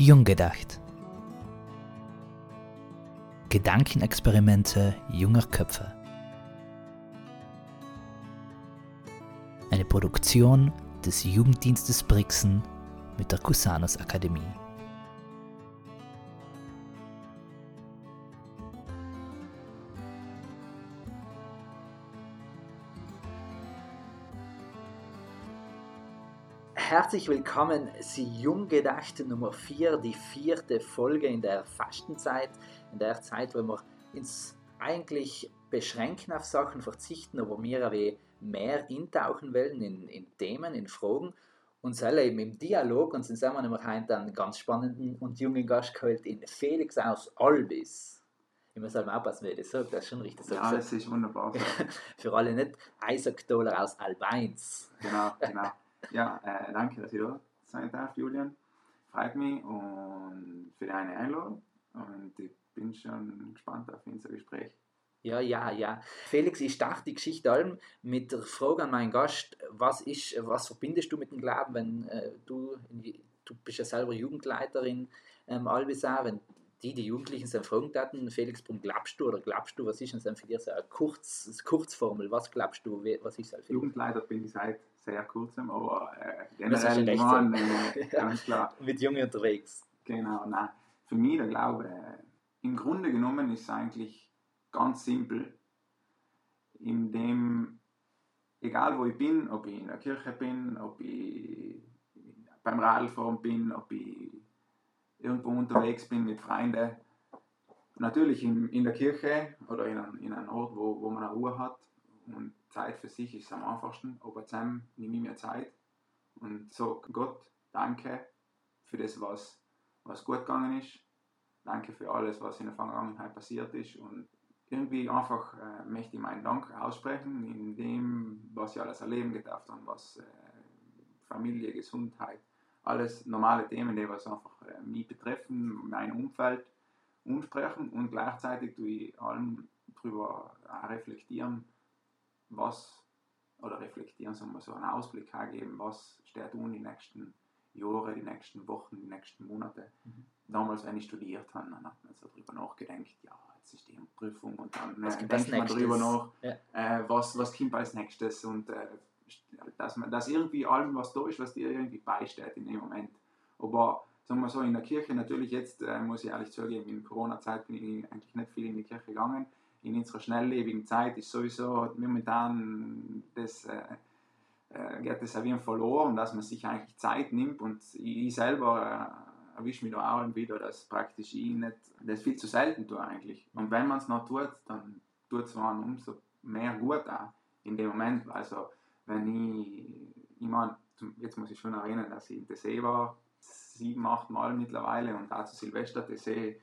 Jung gedacht. Gedankenexperimente junger Köpfe. Eine Produktion des Jugenddienstes Brixen mit der Cusanus Akademie. Herzlich willkommen, Sie Junggedachte Nummer 4, die vierte Folge in der Fastenzeit, in der Zeit, wo wir uns eigentlich beschränken auf Sachen, verzichten, aber mehr wie mehr intauchen wollen in, in Themen, in Fragen und selber eben im Dialog und sind wir nämlich heute einen ganz spannenden und jungen Gast geholt in Felix aus Albis. Ich muss halt mal aufpassen, wie ich das sage, das ist schon richtig so. Ja, das ist wunderbar. Für alle nicht, Isaac Doller aus Albeins. Genau, genau. Ja, äh, danke, dass ich da sein darf, Julian. Freut mich und für deine Einladung. Und ich bin schon gespannt auf unser Gespräch. Ja, ja, ja. Felix, ich starte die Geschichte allem mit der Frage an meinen Gast, was, ist, was verbindest du mit dem Glauben, wenn äh, du, du bist ja selber Jugendleiterin ähm, Albisa, wenn die, die Jugendlichen sind fragen hatten, Felix, warum glaubst du oder glaubst du, was ist denn für dich so eine Kurz, Kurzformel, was glaubst du, was ist das? Jugendleiter bin ich seit sehr kurzem, aber äh, generell Mann, äh, ganz klar. Mit Jungen unterwegs. Genau, nein. Für mich der Glaube, äh, im Grunde genommen ist es eigentlich ganz simpel, in dem, egal wo ich bin, ob ich in der Kirche bin, ob ich beim Radfahren bin, ob ich irgendwo unterwegs bin mit Freunden, natürlich in, in der Kirche oder in, in einem Ort, wo, wo man eine Ruhe hat. Und Zeit für sich ist am einfachsten, aber zusammen nehme ich mir Zeit. Und sage Gott, danke für das, was, was gut gegangen ist, danke für alles, was in der Vergangenheit passiert ist. Und irgendwie einfach äh, möchte ich meinen Dank aussprechen in dem, was ich alles erleben gedacht und was äh, Familie, Gesundheit, alles normale Themen, die was einfach äh, mich betreffen, mein Umfeld umsprechen und gleichzeitig tue ich allem darüber reflektieren, was oder reflektieren, sagen wir so einen Ausblick geben, was steht um die nächsten Jahre, die nächsten Wochen, die nächsten Monate. Mhm. Damals, wenn ich studiert habe, dann hat man so darüber nachgedacht, ja, jetzt ist die Prüfung und dann äh, denkt man darüber nach, ja. äh, was, was kommt als nächstes und äh, dass, man, dass irgendwie allem was da ist, was dir irgendwie beisteht in dem Moment. Aber sagen wir so, in der Kirche natürlich jetzt, äh, muss ich ehrlich zugeben, in Corona-Zeit bin ich eigentlich nicht viel in die Kirche gegangen. In unserer schnelllebigen Zeit ist sowieso momentan das, äh, äh, geht das wie verloren, dass man sich eigentlich Zeit nimmt und ich selber äh, erwische mich da auch wieder, dass praktisch ich nicht, das viel zu selten tue eigentlich. Und wenn man es noch tut, dann tut es man umso mehr gut auch in dem Moment. Also wenn ich, ich meine, jetzt muss ich schon erinnern, dass ich in See war, sieben, acht Mal mittlerweile und auch zu Silvester See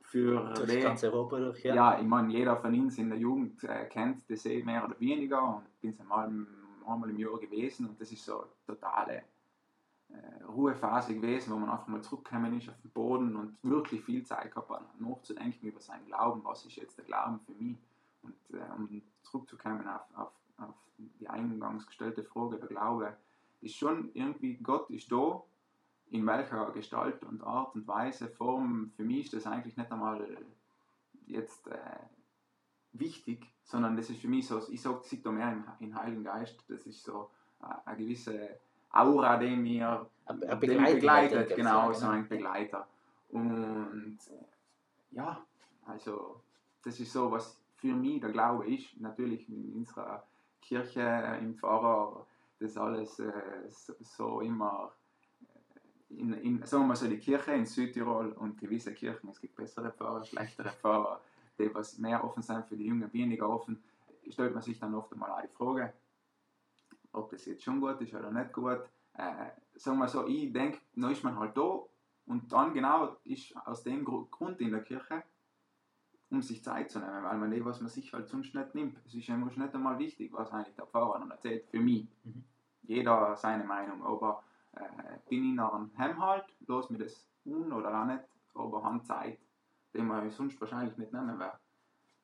für durch ganz Europa durch, ja. Ja, ich meine, jeder von uns in der Jugend äh, kennt See mehr oder weniger und bin es einmal, einmal im Jahr gewesen und das ist so eine totale äh, Ruhephase gewesen, wo man einfach mal zurückgekommen ist auf den Boden und wirklich viel Zeit gehabt hat, nachzudenken über seinen Glauben, was ist jetzt der Glauben für mich und äh, um zurückzukommen auf auf die eingangs gestellte Frage, der Glaube, ist schon irgendwie, Gott ist da, in welcher Gestalt und Art und Weise, Form, für mich ist das eigentlich nicht einmal jetzt äh, wichtig, sondern das ist für mich so, ich sage, sieht da mehr im, im Heiligen Geist, das ist so äh, eine gewisse Aura, die mir begleitet, begleitet genau, so ein Begleiter. Und ja, also das ist so, was für mich der Glaube ist, natürlich in unserer Kirche, im Pfarrer, das alles äh, so, immer, äh, in, in, sagen wir so, die Kirche in Südtirol und gewisse Kirchen, es gibt bessere Pfarrer, schlechtere Pfarrer, die was mehr offen sind für die Jungen, weniger offen, stellt man sich dann oft einmal auch die Frage, ob das jetzt schon gut ist oder nicht gut. Äh, sagen wir so, ich denke, dann ist man halt da und dann genau ist aus dem Grund in der Kirche um sich Zeit zu nehmen, weil man eh, was man sich halt sonst nicht nimmt. Es ist einfach nicht einmal wichtig, was eigentlich der Pfarrer dann erzählt, für mich. Mhm. Jeder seine Meinung, aber äh, bin ich nach einem Heim halt, los mir das un oder auch nicht, aber haben Zeit, die man sonst wahrscheinlich nicht nehmen wäre.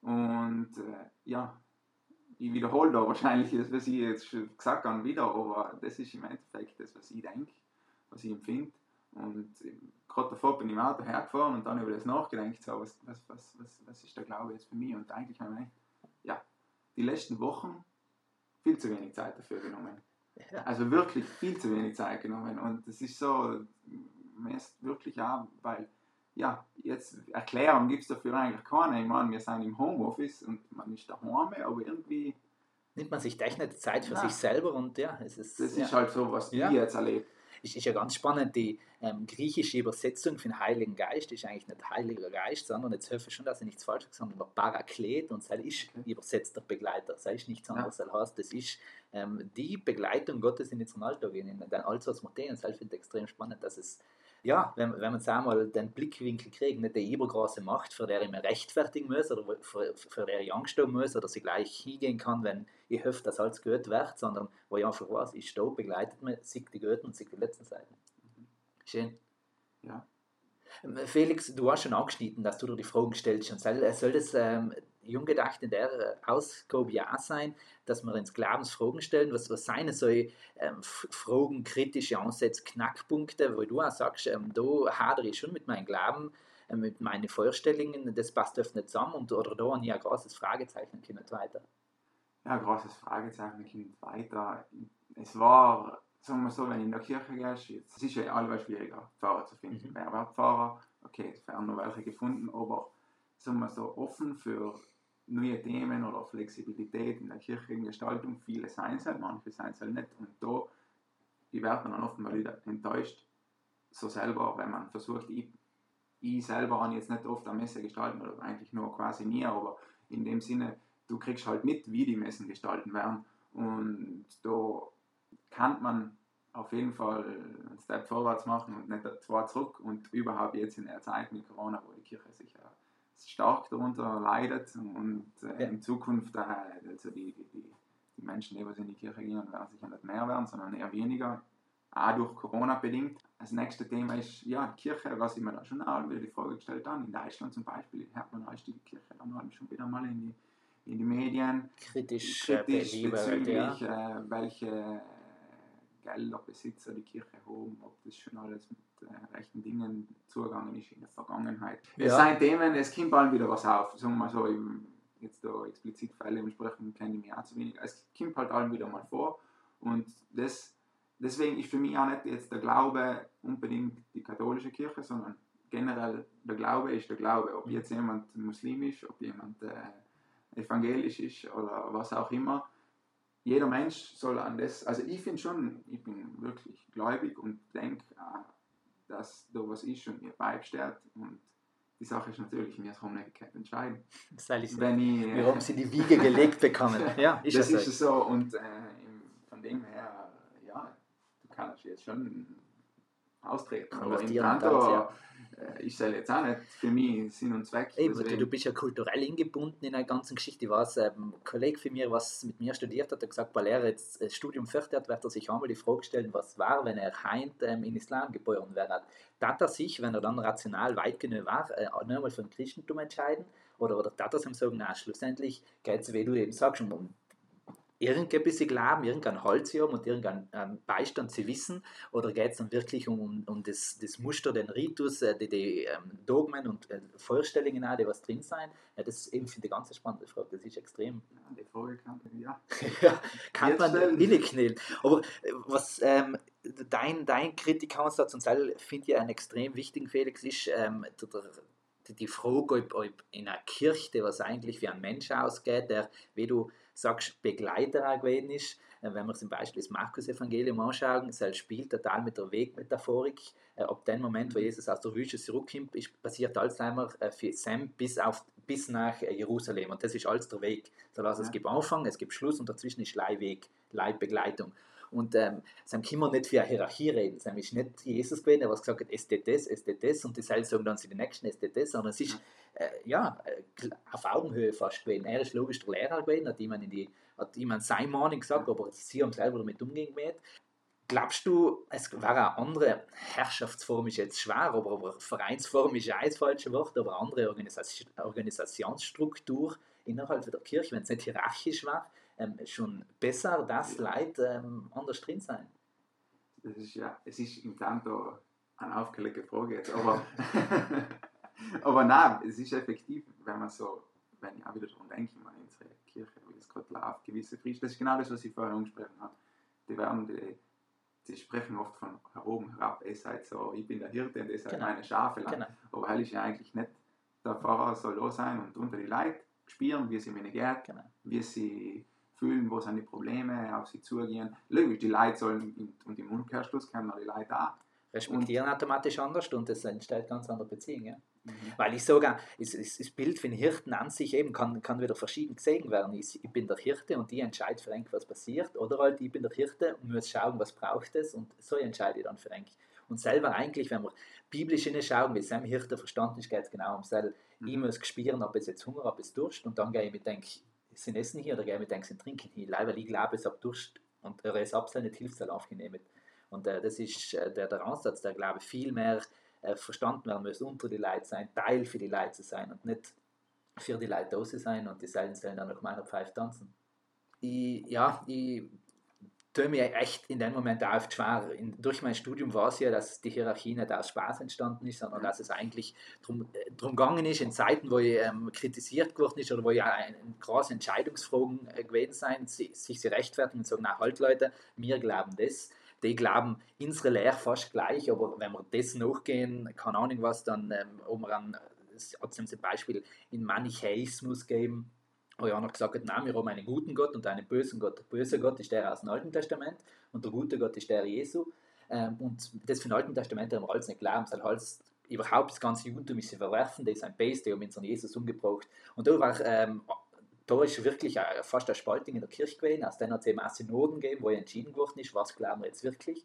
Und äh, ja, ich wiederhole da wahrscheinlich das, was ich jetzt schon gesagt habe, wieder, aber das ist im Endeffekt das, was ich denke, was ich empfinde. Und gerade davor bin ich im Auto hergefahren und dann über das nachgedacht, so, was, was, was, was, was ist der Glaube jetzt für mich? Und eigentlich habe ich ja, die letzten Wochen viel zu wenig Zeit dafür genommen. Ja. Also wirklich viel zu wenig Zeit genommen. Und das ist so, mir ist wirklich auch, weil, ja, jetzt Erklärung gibt es dafür eigentlich keine. Ich meine, wir sind im Homeoffice und man ist daheim, aber irgendwie. Nimmt man sich technisch Zeit für ja. sich selber und ja, es ist. Das ja. ist halt so, was ja. ich jetzt erlebe ist, ist ja ganz spannend, die ähm, griechische Übersetzung für den Heiligen Geist ist eigentlich nicht Heiliger Geist, sondern jetzt hoffe ich schon, dass ich nichts falsch sage, sondern der Paraklet und sei ist übersetzt der Begleiter, sei ist nichts anderes, ja. heißt, das ist ähm, die Begleitung Gottes in unseren Alltag, in den Alltags Moteen, und ich finde extrem spannend, dass es ja, wenn, wenn man jetzt einmal den Blickwinkel kriegt, nicht die übergroße Macht, für der ich mich rechtfertigen muss oder für, für der ich Angst haben muss oder sie gleich hingehen kann, wenn ich hoffe, dass alles gehört wird, sondern wo ich einfach weiß, ich stehe, begleitet mich, sieht die Guten und sieht die letzten Seiten. Schön. Ja. Felix, du hast schon angeschnitten, dass du dir die Fragen stellst. Und soll, soll das ähm, jung gedacht in der Ausgabe ja sein, dass wir ins Glaubensfragen stellen, was, was seien so ähm, Fragen, kritische Ansätze, Knackpunkte, wo du auch sagst, ähm, da hadere ich schon mit meinem Glauben, äh, mit meinen Vorstellungen, das passt oft nicht zusammen und, oder da habe ich ein großes Fragezeichen, kommt weiter. Ja, ein großes Fragezeichen, kommt weiter. Es war, sagen wir so, wenn du in der Kirche gehst, es ist ja allweil schwieriger, Pfarrer zu finden. Mhm. Wer wird Pfarrer? Okay, es werden noch welche gefunden, aber sagen wir so, offen für neue Themen oder Flexibilität in der kirchlichen Gestaltung. Viele sein halt, manche sein halt nicht. Und da ich werde dann oft mal wieder enttäuscht, so selber, wenn man versucht, ich, ich selber habe jetzt nicht oft eine Messe gestalten oder eigentlich nur quasi nie, aber in dem Sinne, du kriegst halt mit, wie die Messen gestalten werden. Und da kann man auf jeden Fall einen Step vorwärts machen und nicht zwei zurück. Und überhaupt jetzt in der Zeit mit Corona, wo die Kirche sicher stark darunter leidet und äh, ja. in Zukunft äh, also die, die, die, die Menschen, die in die Kirche gehen, werden sicher nicht mehr werden, sondern eher weniger, auch durch Corona bedingt. Das nächste Thema ist, ja, die Kirche, was ich mir da schon auch wieder die Frage gestellt habe, in Deutschland zum Beispiel, hört man als die Kirche dann schon wieder mal in die, in die Medien kritisch, kritisch bezüglich, ja. äh, welche Gelderbesitzer die Kirche haben, ob das schon alles mit äh, rechten Dingen zugegangen ist in der Vergangenheit. Ja. Es sind Themen, es kommt bald wieder was auf, sagen wir mal so, im, jetzt da explizit Fälle besprechen, kenne ich mich auch zu wenig. Es kommt halt allem wieder mal vor und das, deswegen ist für mich auch nicht jetzt der Glaube unbedingt die katholische Kirche, sondern generell der Glaube ist der Glaube. Ob jetzt jemand muslimisch, ob jemand äh, evangelisch ist oder was auch immer jeder Mensch soll an das, also ich finde schon, ich bin wirklich gläubig und denke, dass da was ist und mir beibesteht und die Sache ist natürlich, wir haben nicht entscheiden. Wenn ich, äh, wir haben sie die Wiege gelegt bekommen. ja, ist das, das ist so und äh, von dem her, ja, du kannst jetzt schon austreten. Aber im Kanto, ja. Äh, ich sage jetzt auch nicht für mich Sinn und Zweck. Eben, du, du bist ja kulturell eingebunden in der ganzen Geschichte. Ich weiß, ähm, ein Kollege von mir, was mit mir studiert hat, hat gesagt, weil er jetzt das Studium fertig hat, wird er sich einmal die Frage stellen, was war, wenn er heint ähm, in Islam geboren wäre. Tat er sich, wenn er dann rational weit genug war, äh, einmal für ein Christentum entscheiden? Oder, oder tat er sich sagen, na, schlussendlich geht es, wie du eben sagst, um irgendein bisschen Glauben, irgendein Holz haben und irgendeinen ähm, Beistand zu wissen? Oder geht es dann wirklich um, um das, das Muster, den Ritus, äh, die, die ähm, Dogmen und äh, Vorstellungen, auch, die was drin sein? Ja, das ist eben für die ganze spannende Frage. Das ist extrem. Ja, die Frage kann man, ja. ja kann man knallen. Aber äh, was ähm, dein, dein Kritikansatz, und das finde ich einen extrem wichtigen, Felix, ist ähm, der, die, die Frage, ob, ob in einer Kirche, was eigentlich wie ein Mensch ausgeht, der, wie du sagst, Begleiter auch gewesen ist. Äh, wenn wir zum Beispiel das Markus-Evangelium anschauen, es spielt total mit der Wegmetaphorik. Äh, ab dem Moment, wo Jesus aus der Wüste zurückkommt, ist, passiert alles einmal äh, für Sam bis, auf, bis nach Jerusalem. Und das ist alles der Weg. Das heißt, es gibt Anfang, es gibt Schluss und dazwischen ist Leihweg, Leihbegleitung. Und ähm, Sam kann man nicht für eine Hierarchie reden. Sam ist nicht Jesus gewesen, der was gesagt hat, es tut das, es tut das und die Seil sagen dann zu den Nächsten, es tut das, sondern es ist äh, ja, äh, auf Augenhöhe fast gewesen. Er ist logisch der Lehrer gewesen, hat jemand, in die, hat jemand seine Meinung gesagt, aber sie haben selber damit umgehen mit. Glaubst du, es war eine andere Herrschaftsform, ist jetzt schwer, aber, aber Vereinsform ist ja ein falsches Wort, aber eine andere Organisation, Organisationsstruktur innerhalb der Kirche, wenn es nicht hierarchisch war, ähm, schon besser, dass Leute ähm, anders drin sein? Das ist ja, es ist im Tanto eine aufgelegte Frage jetzt, aber, aber nein, es ist effektiv, wenn man so, wenn ich auch wieder daran denke, in unsere Kirche, wie es gerade läuft, gewisse Christen, das ist genau das, was ich vorher angesprochen habe. Die werden, die, die sprechen oft von oben herab, ihr seid so, ich bin der Hirte und ihr seid Genau. meine Schafe. Genau. Aber heil ist ja eigentlich nicht, der Pfarrer soll da sein und unter die Leute spüren, wie es ihnen geht, Genau. wie sie fühlen, wo sind die Probleme, auf sie zugehen. Logisch, die Leute sollen, und im Umkehrschluss können auch die Leute auch. Respektieren automatisch anders und es entsteht ganz andere Beziehungen. Ja? Mhm. Weil ich sogar, das, das, das Bild den Hirten an sich eben kann, kann wieder verschieden gesehen werden. Ich, ich bin der Hirte und ich entscheide für einen, was passiert. Oder halt, ich bin der Hirte und muss schauen, was braucht es und so entscheide ich dann für einen. Und selber eigentlich, wenn wir biblisch hinschauen, wie es einem Hirte verstanden ist, geht es genau um selber. Ich Mhm. muss spüren, ob es jetzt Hunger, ob es Durst und dann gehe ich mit denk, sind Essen hier oder gehe ich mit denk, sind Trinken hier. Leider glaube, es hat Durst und ist absolut nicht hilft, aufgenommen. Und äh, das ist äh, der, der Ansatz, der glaube ich viel mehr äh, verstanden werden muss, unter die Leute sein, Teil für die Leute zu sein und nicht für die Leute da sein und die Seelen sollen dann nach meiner Pfeife tanzen. Ich, ja, ich tue mir echt in dem Moment auch oft schwer. In, durch mein Studium war es ja, dass die Hierarchie nicht aus Spaß entstanden ist, sondern dass es eigentlich darum gegangen ist, in Zeiten, wo ich ähm, kritisiert geworden ist oder wo ja große Entscheidungsfragen äh, gewesen sind, si- sich sie rechtfertigen und sagen, na halt Leute, wir glauben das. Die glauben unsere Lehre fast gleich, aber wenn wir das nachgehen, keine Ahnung was, dann, ähm, ob wir an, es hat zum Beispiel in Manichäismus geben, wo ja noch gesagt nein, wir haben einen guten Gott und einen bösen Gott. Der böse Gott ist der aus dem Alten Testament und der gute Gott ist der Jesu. Ähm, und das für den Alten Testament haben wir alles nicht glauben, sondern alles überhaupt das ganze Judentum ist sie verwerfen, das ist ein Base, die haben unseren Jesus umgebracht. Und da war ähm, da ist wirklich fast eine Spaltung in der Kirche gewesen, aus denen hat es eben auch Synoden gegeben, wo entschieden worden ist, was glauben wir jetzt wirklich.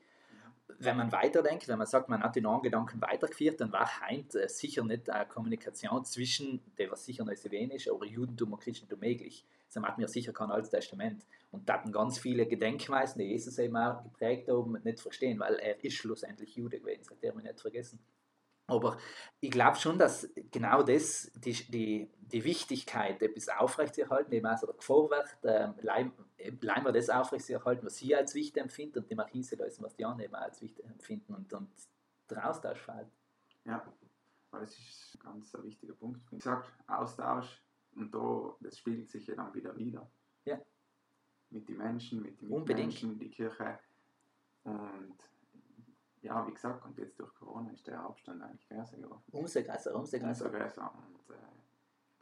Wenn man weiterdenkt, wenn man sagt, man hat den neuen Gedanken weitergeführt, dann war heint äh, sicher nicht eine Kommunikation zwischen, der was sicher nicht so ist, aber Judentum und Christentum möglich. Das hat mir sicher kein Altes Testament. Und da hatten ganz viele Gedenkweisen, die Jesus eben auch geprägt haben, nicht verstehen, weil er ist schlussendlich Jude gewesen, das hat er nicht vergessen. Aber ich glaube schon, dass genau das, die, die, die Wichtigkeit, etwas aufrechtzuerhalten, eben also der Gefahr wird, leim, leim wir das aufrechtzuerhalten, was sie als wichtig empfinden und die Markise lösen, was die anderen eben als wichtig empfinden und, und der Austausch fällt. Ja, weil das ist ein ganz ein wichtiger Punkt. Wie gesagt, Austausch und da, das spiegelt sich ja dann wieder wieder. Ja. Mit den Menschen, mit den. Menschen, die Kirche. Und ja, wie gesagt, und jetzt durch Corona ist der Abstand eigentlich größer geworden. Umso größer, umso Umso größer. größer. Und äh, ich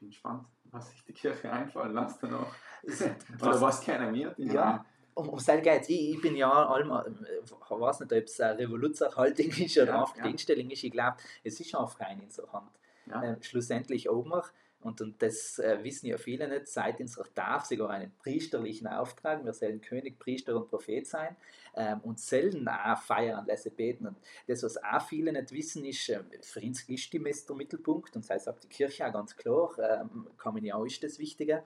bin gespannt, was sich die Kirche einfallen lässt danach. Oder was kennen wir? Die Ja. Um, um das geht ich, ich bin ja allem, ich weiß nicht, ob es eine Revoluzerhaltung ist oder Ja, einfach die ja. Einstellung ist. Ich glaube, es ist auch rein in der Hand. Ja. äh, schlussendlich oben wir, und, und das äh, wissen ja viele nicht, unserer Tafel sogar einen priesterlichen Auftrag, wir sollen König, Priester und Prophet sein ähm, und sollen auch feiern, lassen beten. Und das, was auch viele nicht wissen, ist, äh, für uns ist die Messe der Mittelpunkt und sei sagt die Kirche auch ganz klar, ähm, Kommunion ist das Wichtige.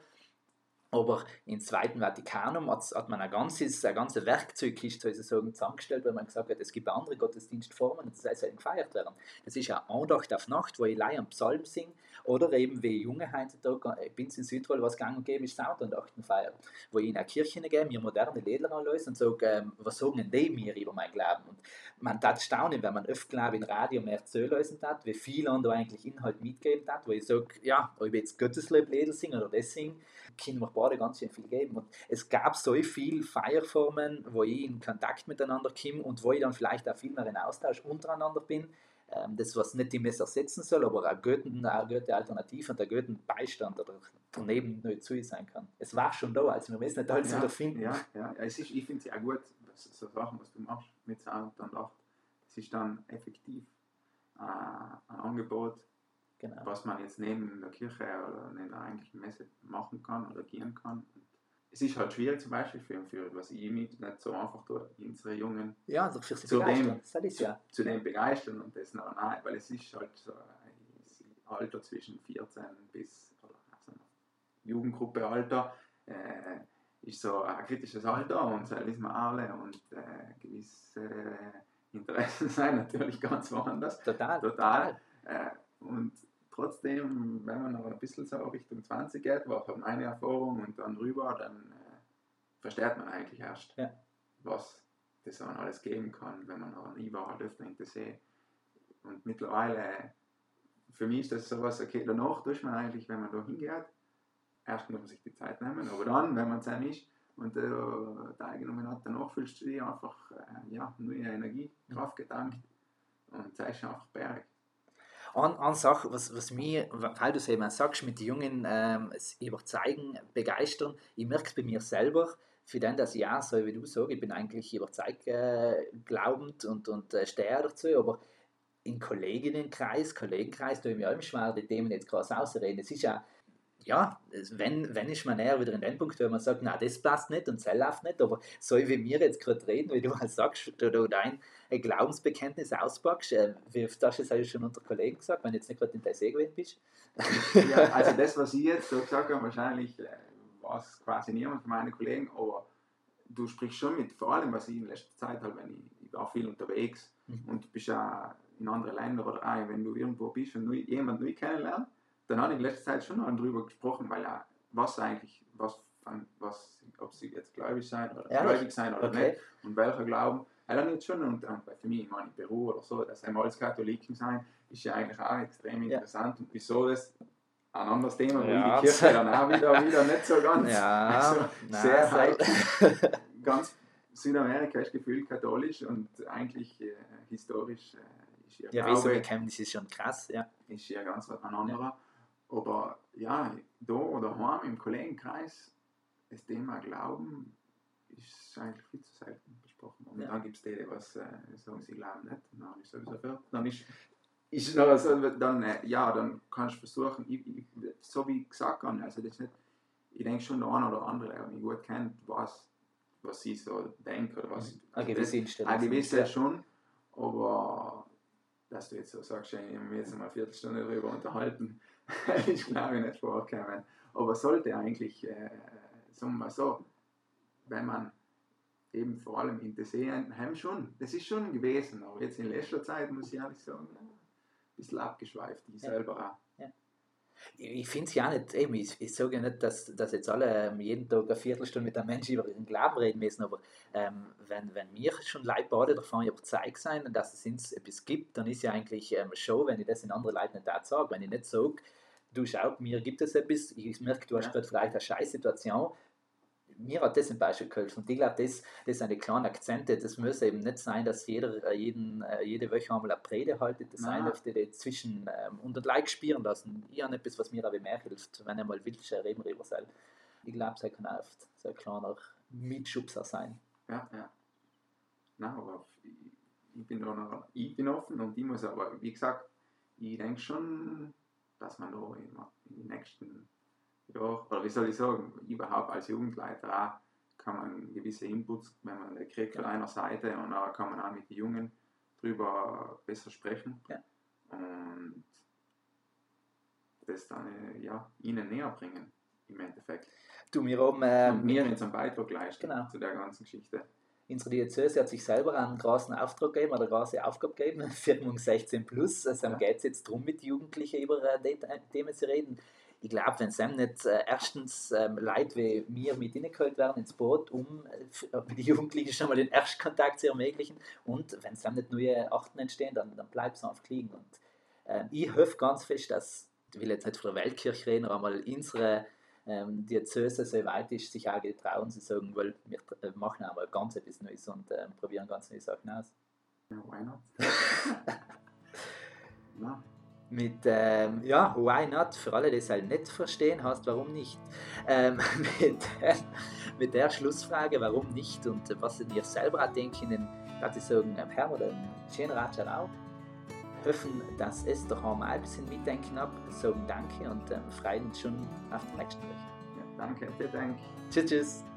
Aber im Zweiten Vatikanum hat, hat man ein ganzes, eine ganze Werkzeugkiste sozusagen zusammengestellt, weil man gesagt hat, es gibt andere Gottesdienstformen das soll gefeiert werden. Das ist eine Andacht auf Nacht, wo ich leider einen Psalm singe oder eben wie junge heutzutage, ich bin in Südtirol, was gang und gäbe ist Sautandachten feiern, wo ich in eine Kirche gehe, mir moderne Lieder anlöse und sage, ähm, was sagen denn die mir über mein Glauben? Und man tat staunen, wenn man öfter glaube im Radio mehr zulösen hat, wie viel andere eigentlich Inhalt mitgeben hat, wo ich sage, ja, ob ich jetzt Gottesloblieder singe oder das singe, können wir beide ganz schön viel geben. Und es gab so viele Feierformen, wo ich in Kontakt miteinander komme und wo ich dann vielleicht auch viel mehr in Austausch untereinander bin. Ähm, das, was nicht die Messe ersetzen soll, aber eine gute, eine gute Alternative und einen guten Beistand oder daneben neu zu sein kann. Es war schon da, als wir es nicht alles ja, wieder finden. Ja, ja. Es ist, ich finde es auch gut, so Sachen, was du machst mit Sound und Lacht. Es ist dann effektiv äh, ein Angebot, Genau. was man jetzt neben der Kirche oder neben der eigentlichen Messe machen kann oder gehen kann. Und es ist halt schwierig zum Beispiel für, für was ich mit nicht so einfach tue, unsere Jungen Ja, also für Zu dem- Das ist ja. zu dem begeistern und das noch nein, weil es ist halt so ein Alter zwischen 14 bis also Jugendgruppe Alter äh, ist so ein kritisches Alter und das wissen wir alle und äh, gewisse Interessen sind natürlich ganz woanders. Total. Total. Äh, und trotzdem, wenn man noch ein bisschen so Richtung 20 geht, war halt meine Erfahrung und dann rüber, dann äh, versteht man eigentlich erst, Ja. was das dann alles geben kann, wenn man noch nie war, halt öfter in der See Und mittlerweile, für mich ist das sowas, okay, danach tut man eigentlich, wenn man da hingeht, erst muss man sich die Zeit nehmen, aber dann, wenn man dann ist und äh, teilgenommen hat, danach fühlst du dich einfach äh, ja, neue Energie, Kraft getankt und ist einfach Berg. Eine, eine Sache, was, was mir, weil du es eben sagst, mit Jungen ähm, überzeugen, begeistern, ich merke es bei mir selber, für den das ja, so wie du sagst, ich bin eigentlich überzeugt äh, glaubend und, und äh, stehe dazu, aber im Kolleginnenkreis, Kollegenkreis, tue ich mir auch schwer, die Themen jetzt krass auszureden. Es ist ja, ja, wenn, wenn ist man eher wieder in den Punkt, wo man sagt, na das passt nicht und das läuft nicht, aber so wie wir jetzt gerade reden, wie du halt sagst, du dein Glaubensbekenntnis auspackst, äh, wie oft hast du das schon unter Kollegen gesagt, wenn du jetzt nicht gerade in der See gewesen bist? ja, also das, was ich jetzt so gesagt habe, wahrscheinlich äh, war es quasi niemand von meinen Kollegen, aber du sprichst schon mit, vor allem was ich in letzter Zeit halt, wenn ich, ich war viel unterwegs mhm. und du bist ja in andere Länder oder auch wenn du irgendwo bist und jemanden neu kennenlernst, dann habe ich in letzter Zeit schon noch darüber gesprochen, weil ja, was eigentlich, was, was ob sie jetzt gläubig sein oder ja, gläubig sein oder okay. nicht und welcher Glauben. Ja, dann jetzt schon und, und für mich, ich meine, Peru oder so, dass einmal als Katholiken sein, ist ja eigentlich auch extrem interessant ja. und wieso das ein anderes Thema, wo ja. die Kirche dann auch wieder, wieder nicht so ganz ja, also sehr heikel. ganz Südamerika ist gefühlt katholisch und eigentlich äh, historisch äh, ist ihr ja, Glaube, Bekenntnis ist schon krass, ja. Ist ja ganz ein anderer. Ja. Aber ja, da oder heim im Kollegenkreis, das Thema Glauben ist eigentlich viel zu selten besprochen. Und ja. dann gibt es die, die was äh, sagen, sie glauben nicht. Und dann ist sowieso für. Dann ist ist noch so, dann, äh, ja, dann kannst du versuchen, ich, ich, so wie ich gesagt habe, also das nicht, ich denke schon, der eine oder andere, der mich gut kennt, was, was sie so denken oder was. Eine gewisse Einstellung. Eine gewisse schon, aber dass du jetzt so sagst, ich habe jetzt mal eine Viertelstunde darüber unterhalten, ich glaube nicht vorkommen. Aber sollte eigentlich, äh, sagen wir mal so, wenn man eben vor allem in Dessert haben schon, das ist schon gewesen, aber jetzt in letzter Zeit muss ich ehrlich sagen, bisschen abgeschweift, ich ja. selber auch. Ja. Ich finde es ja nicht, eben, ich, ich sage ja nicht, dass, dass jetzt alle ähm, jeden Tag eine Viertelstunde mit einem Menschen über ihren Glauben reden müssen, aber ähm, wenn, wenn mir schon Leute davon überzeugt sein, dass es etwas gibt, dann ist ja eigentlich ähm, schon, wenn ich das in anderen Leuten nicht sage, wenn ich nicht sage, du schau, mir gibt es etwas, ich merke, du hast ja. gerade vielleicht eine Scheißsituation, mir hat das zum Beispiel geholfen. Und ich glaube, das, das sind die kleinen Akzente. Das muss eben nicht sein, dass jeder äh, jeden, äh, jede Woche einmal eine Rede haltet. Das sein dürfte die zwischen ähm, unter Like spielen lassen. Ich habe etwas, was mir aber mehr hilft, wenn einmal Wildschär reden rüber soll. Ich glaube, es kann oft so ein kleiner Mitschubser sein. Ja, ja. Nein, aber ich bin, da noch, ich bin offen und ich muss aber, wie gesagt, ich denke schon, dass man da in, in den nächsten ja, oder wie soll ich sagen, überhaupt als Jugendleiter auch kann man gewisse Inputs, wenn man kriegt von einer Seite und dann kann man auch mit den Jungen drüber besser sprechen ja. und das dann äh, ja, ihnen näher bringen im Endeffekt. Du, mir oben, äh, und mir jetzt einen Beitrag leisten genau. zu der ganzen Geschichte. Unsere Diözese hat sich selber einen großen Auftrag gegeben, oder eine große Aufgabe gegeben, Firmung 16 Plus. Also ja. geht es jetzt darum, mit Jugendlichen über äh, die Themen zu reden ich glaube, wenn es nicht äh, erstens ähm, Leute wie mir mit hineingeholt werden ins Boot, um äh, die Jugendlichen schon mal den Erstkontakt zu ermöglichen und wenn es nicht neue Achten entstehen, dann, dann bleibt es einfach liegen. Und äh, ich hoffe ganz fest, dass, ich will jetzt nicht von der Weltkirche reden, aber mal unsere ähm, Diözese so weit ist, sich auch getrauen zu sagen, weil wir äh, machen einmal ganz etwas Neues und äh, probieren ganz neue Sachen aus. Ja, why not? ja mit, ähm, ja, why not? Für alle, die es halt nicht verstehen, hast, warum nicht? Ähm, mit, der, mit der Schlussfrage, warum nicht und was ihr selber auch denken, dass ich sagen, ähm, Herr oder schönen Ratschlag auch. Hoffen, dass es doch auch mal ein bisschen mitdenken habt, sagen Danke und ähm, freuen uns schon auf die nächste Woche. Ja, danke, dir danke. Tschüss, tschüss.